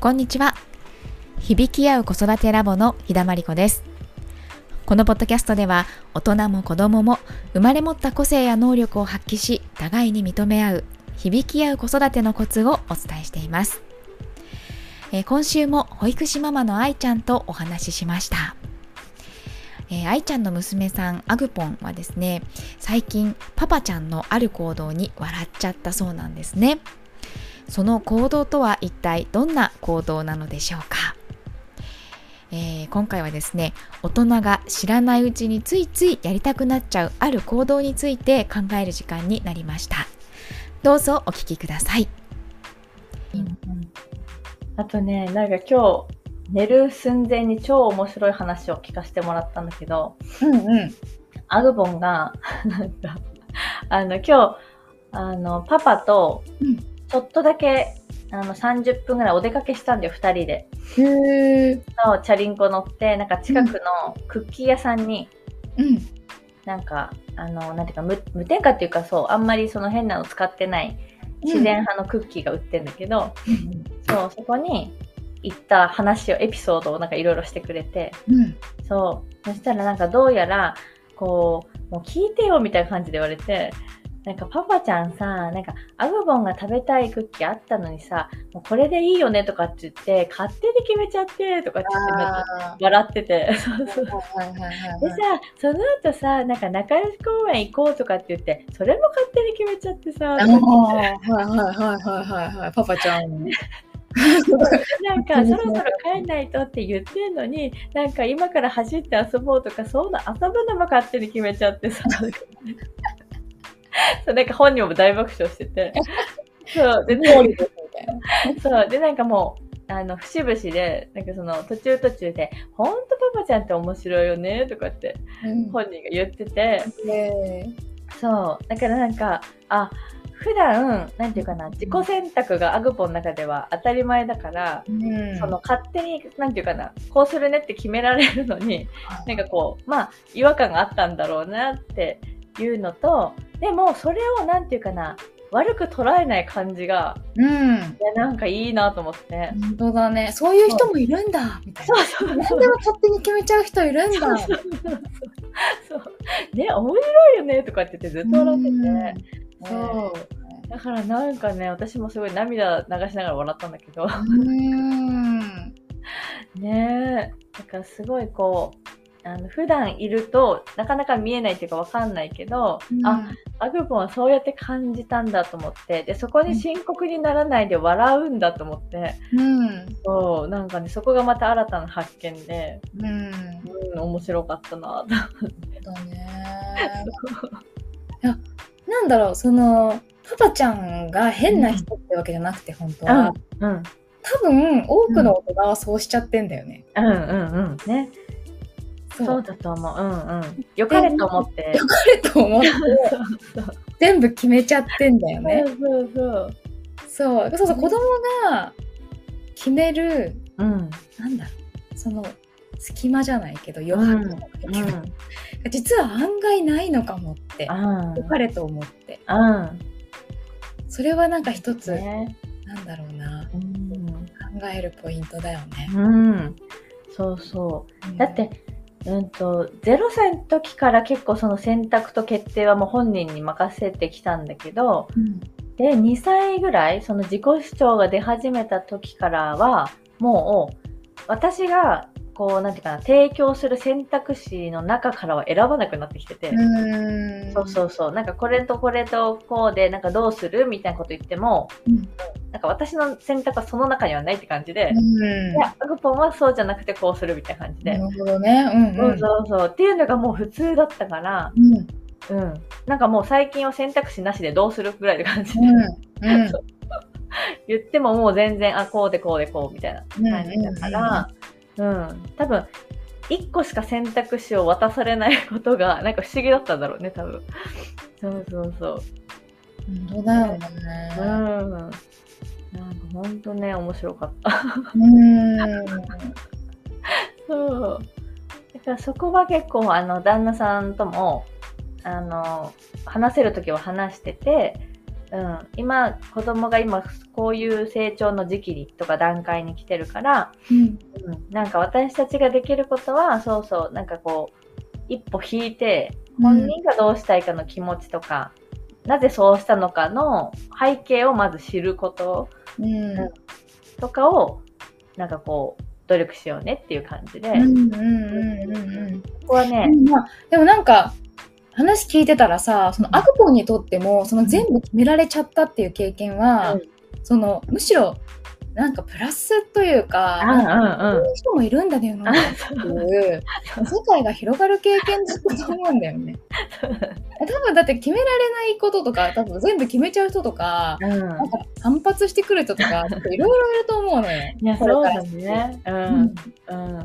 こんにちは。響き合う子育てラボの日田真理子です。このポッドキャストでは大人も子供も生まれ持った個性や能力を発揮し互いに認め合う響き合う子育てのコツをお伝えしています。えー、今週も保育士ママの愛ちゃんとお話ししました。えー、愛ちゃんの娘さんアグポンはですね最近パパちゃんのある行動に笑っちゃったそうなんですね。その行動とは一体どんな行動なのでしょうか、えー、今回はですね大人が知らないうちについついやりたくなっちゃうある行動について考える時間になりました。どうぞお聞きください、うんうん、あとねなんか今日寝る寸前に超面白い話を聞かせてもらったんだけど、うんうん、アグボンが、なんか、あの、今日、あの、パパと、ちょっとだけ、あの、30分ぐらいお出かけしたんだよ、2人で。へのチャリンコ乗って、なんか近くのクッキー屋さんに、うん、なんか、あの、なんていうか無、無添加っていうか、そう、あんまりその変なの使ってない、自然派のクッキーが売ってるんだけど、うん、そう、そこに、行った話をエピソードをなんかいろいろしてくれて、うん、そう。そしたらなんかどうやらこうもう聞いてよみたいな感じで言われてなんかパパちゃんさ、なんかアグボンが食べたいクッキーあったのにさ、もうこれでいいよねとかって言って、勝手に決めちゃってとかって言って笑ってて。そうそう。でさ、その後さ、なんか仲良し公園行こうとかって言って、それも勝手に決めちゃってさ。はいはいはいはいはい、パパちゃん。なんかそろそろ帰んないとって言ってんのになんか今から走って遊ぼうとかそんな遊ぶのも勝手に決めちゃってさ そうなんか本人も大爆笑してて。そうで、ね、そうでなんかもうあの節々でなんかその途中途中で「ほんとパパちゃんって面白いよね」とかって本人が言ってて、うん、そうだからなんかあ普段なんていうかな自己選択がアグポの中では当たり前だから、うん、その勝手になんていうかなこうするねって決められるのに、なんかこうまあ違和感があったんだろうなっていうのとでもそれをなんていうかな悪く捉えない感じが、うん、いやなんかいいなと思って。本当だね。そういう人もいるんだみたいな。そうそうそう。何でも勝手に決めちゃう人いるんだ。そうそうそうね面白いよねとかって言ってずっと笑ってて、そう。だからなんかね、私もすごい涙流しながら笑ったんだけど。ねえ。だからすごいこう、あの普段いるとなかなか見えないっていうかわかんないけど、うん、あアグポンはそうやって感じたんだと思ってでそこに深刻にならないで笑うんだと思って、うん、そうなんかねそこがまた新たな発見で、うん、うん、面白かったなと。だねいやなんだろう、その、パパちゃんが変な人ってわけじゃなくて、本当は。うん。多分、多くの大人はそうしちゃってんだよね。うんうんうん。ね。そう。だと思う。うんうん。よかれと思って。よかれと思って、全部決めちゃってんだよね。そうそうそう。そうそうそう、子供が決める、うん、なんだろう、その、隙間じゃないけど余白じゃないけど、うん、実は案外ないのかもって。良かれと思って、うん、それはなんか一つ、ね、なんだろうな、うん、考えるポイントだよね。うん、そうそう、だってうんと、0歳の時から結構その選択と決定はもう本人に任せてきたんだけど、うん、で2歳ぐらいその自己主張が出始めた時からはもう私がこうなんていうかな提供する選択肢の中からは選ばなくなってきてて。そうそうそう。なんかこれとこれとこうでなんかどうするみたいなこと言っても、うん、なんか私の選択はその中にはないって感じで、いやアグポンはそうじゃなくてこうするみたいな感じで。なるほどね、うんうん、そうそうそう。っていうのがもう普通だったから、うん、うん、なんかもう最近は選択肢なしでどうするぐらいで感じで、うん。言ってももう全然あこうでこうでこうみたいな感じだから、うん、多分1個しか選択肢を渡されないことがなんか不思議だったんだろうね多分。そうそうそう。本当だよね。うんなんか本当ね面白かった。うん。そう。だからそこは結構あの旦那さんともあの話せる時は話しててうん、今、子供が今、こういう成長の時期にとか段階に来てるから、うん。うん、なんか私たちができることは、そうそう、なんかこう、一歩引いて、本人がどうしたいかの気持ちとか、なぜそうしたのかの背景をまず知ることうん。とかを、なんかこう、努力しようねっていう感じで、ここはね、まあ、でもなんか話聞いてたらさそのアクポンにとってもその全部決められちゃったっていう経験は、うん。そのむしろなんかプラスというか、そういう人もいるんだよなっていう 世界が広がる経験だと思うんだよね。多分だって決められないこととか多分全部決めちゃう人とかうんなんか反発してくる人とかいろいろいると思うのよ。いそうだね。う。うんうん。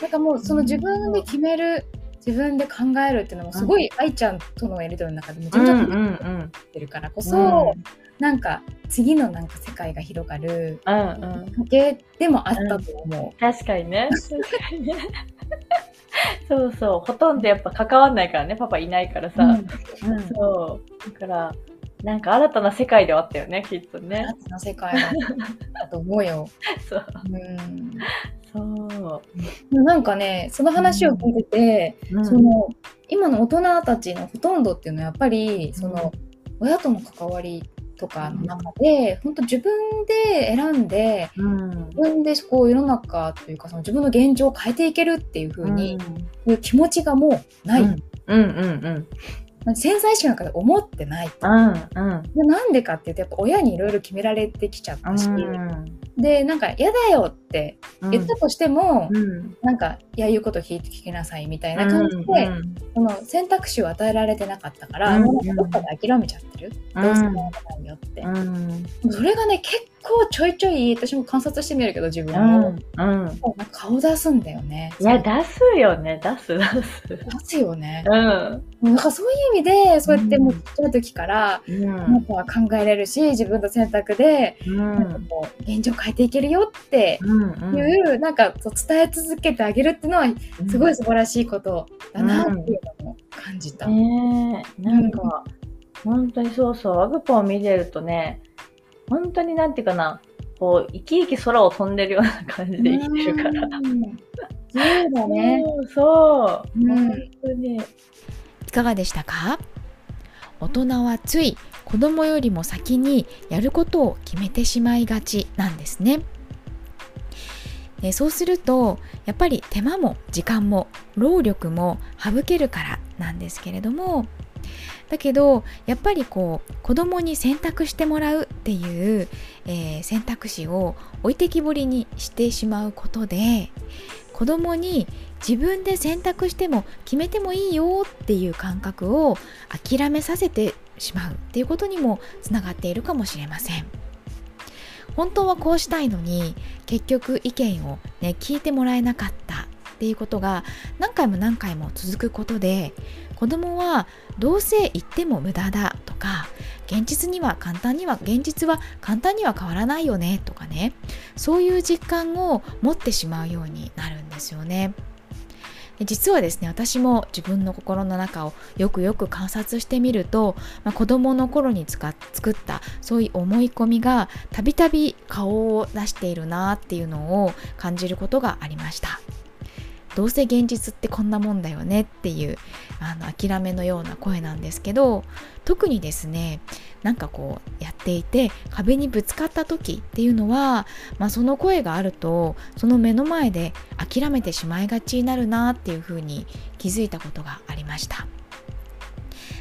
なんかもうその自分で決める自分で考えるっていうのもすごい愛ちゃんとのやり取りの中でめちゃうんめちゃうんうん。ってるからこそ、なんか次のなんか世界が広がるうんうん。過程でもあったと思確かにね。確かにね。そうそう。ほとんどやっぱ関わんないからね。パパいないからう。さ。うんそう。だから、なんか新たな世界ではあったよね、きっとね。新たな世界だと思うよ。そう。うんそう。なんかねその話を聞いてて、うんその今の大人たちのほとんどっていうのはやっぱりその親との関わりとかの中で、本当自分で選んでうん。自分でこう世の中というかその自分の現状を変えていけるっていう風に、いう気持ちがもうない、うんうんうん潜在意識の中で思ってないうん。うんでなんでかっていうとやっぱ親にいろいろ決められてきちゃったし、うん。でなんか嫌だよってうん。言ったとしても、うん。なんかいや言うこと聞いて聞きなさいみたいな感じで、うんその選択肢を与えられてなかったから、うんもうなんかどっかで諦めちゃってる、どうせならないよって、うん。それがね結構ちょいちょい私も観察してみるけど自分うも、ん。うん。なんか顔出すんだよねいや、出すよね、出す、出す。出すよねうん。なんかそういう意味でそうやってもうちっちゃい時から、うんあなたは考えれるし自分の選択で、うなんかん。こう現状変えていけるよってうん。いう、なんかそう伝え続けてあげるっていうのはすごい素晴らしいことだなっていうのも感じた。ねえ、なんか、本当にそうそう、ワグポを見てるとね、本当になんていうかな、こう、生き生き空を飛んでるような感じで生きてるから。うんそうだね。そうそう、うん本当に。いかがでしたか？大人はつい子供よりも先にやることを決めてしまいがちなんですね。でそうするとやっぱり手間も時間も労力も省けるからなんですけれどもだけどやっぱりこう子供に選択してもらうっていう、えー選択肢を置いてきぼりにしてしまうことで子供に自分で選択しても決めてもいいよっていう感覚を諦めさせてしまうっていうことにもつながっているかもしれません。本当はこうしたいのに結局意見をね聞いてもらえなかったっていうことが何回も何回も続くことで子供はどうせ言っても無駄だとか現実には簡単には現実は簡単には変わらないよねとかねそういう実感を持ってしまうようになるんですよね。実はですね私も自分の心の中をよくよく観察してみると、まあ、子供の頃に作ったそういう思い込みがたびたび顔を出しているなっていうのを感じることがありました。どうせ現実ってこんなもんだよねっていうあの諦めのような声なんですけど特にですねなんかこうやっていて壁にぶつかった時っていうのは、まあ、その声があるとその目の前で諦めてしまいがちになるなっていうふうに気づいたことがありました。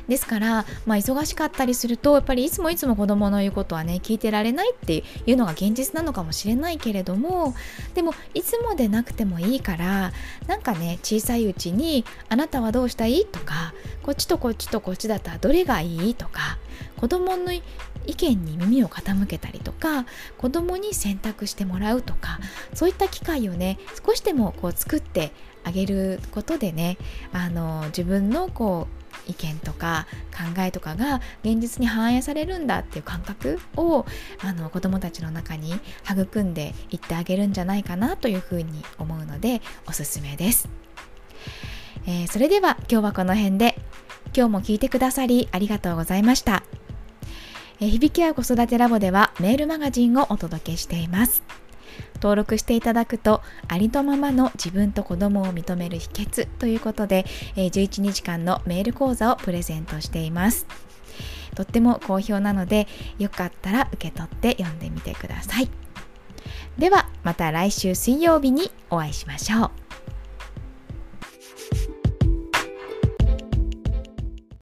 ですから、まあ、忙しかったりするとやっぱりいつもいつも子供の言うことはね聞いてられないっていうのが現実なのかもしれないけれどもでもいつもでなくてもいいからなんかね小さいうちに「あなたはどうしたい?」とか「こっちとこっちとこっちだったらどれがいい?」とか子供の意見に耳を傾けたりとか子供に選択してもらうとかそういった機会をね少しでもこう作ってあげることでねあの自分のこう意見とか考えとかが現実に反映されるんだっていう感覚をあの子どもたちの中に育んでいってあげるんじゃないかなというふうに思うのでおすすめです、えーそれでは今日はこの辺で今日も聞いてくださりありがとうございました。え響き合う子育てラボではメールマガジンをお届けしています。登録していただくとありのままの自分と子供を認める秘訣ということでえ11日間のメール講座をプレゼントしています。とっても好評なのでよかったら受け取って読んでみてください。ではまた来週水曜日にお会いしましょう。